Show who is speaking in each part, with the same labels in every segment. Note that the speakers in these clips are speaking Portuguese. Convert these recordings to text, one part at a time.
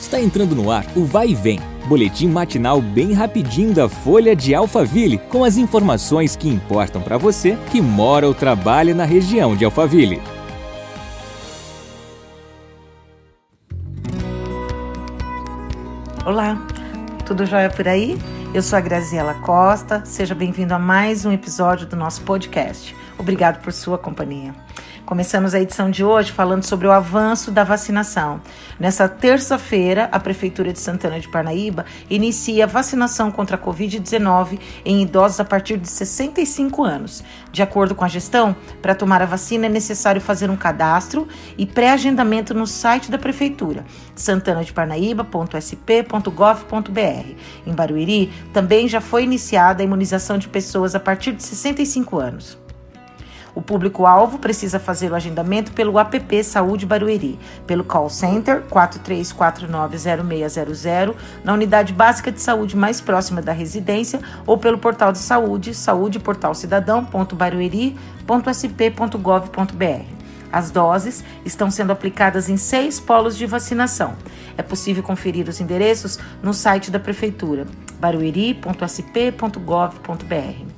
Speaker 1: Está entrando no ar o Vai e Vem, boletim matinal bem rapidinho da Folha de Alphaville, com as informações que importam para você que mora ou trabalha na região de Alphaville.
Speaker 2: Olá, tudo jóia por aí? Eu sou a Graziela Costa, seja bem-vindo a mais um episódio do nosso podcast. Obrigado por sua companhia. Começamos a edição de hoje falando sobre o avanço da vacinação. Nessa terça-feira, a Prefeitura de Santana de Parnaíba inicia a vacinação contra a Covid-19 em idosos a partir de 65 anos. De acordo com a gestão, para tomar a vacina é necessário fazer um cadastro e pré-agendamento no site da Prefeitura, santanadeparnaíba.sp.gov.br. Em Barueri, também já foi iniciada a imunização de pessoas a partir de 65 anos. O público-alvo precisa fazer o agendamento pelo app Saúde Barueri, pelo call center 43490600, na unidade básica de saúde mais próxima da residência ou pelo portal de saúde saudeportalcidadão.barueri.sp.gov.br. As doses estão sendo aplicadas em seis polos de vacinação. É possível conferir os endereços no site da Prefeitura, barueri.sp.gov.br.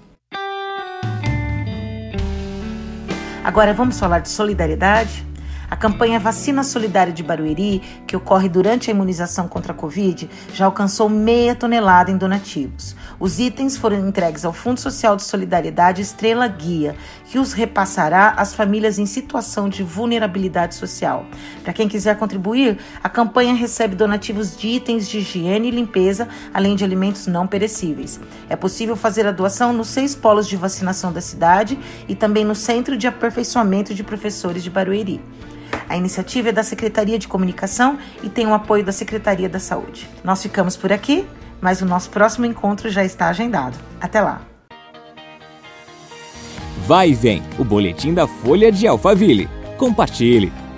Speaker 2: Agora vamos falar de solidariedade? A campanha Vacina Solidária de Barueri, que ocorre durante a imunização contra a Covid, já alcançou meia tonelada em donativos. Os itens foram entregues ao Fundo Social de Solidariedade Estrela Guia, que os repassará às famílias em situação de vulnerabilidade social. Para quem quiser contribuir, a campanha recebe donativos de itens de higiene e limpeza, além de alimentos não perecíveis. É possível fazer a doação nos seis polos de vacinação da cidade e também no Centro de Aperfeiçoamento de Professores de Barueri. A iniciativa é da Secretaria de Comunicação e tem o apoio da Secretaria da Saúde. Nós ficamos por aqui, mas o nosso próximo encontro já está agendado. Até lá!
Speaker 1: Vai e vem, o boletim da Folha de Alphaville. Compartilhe!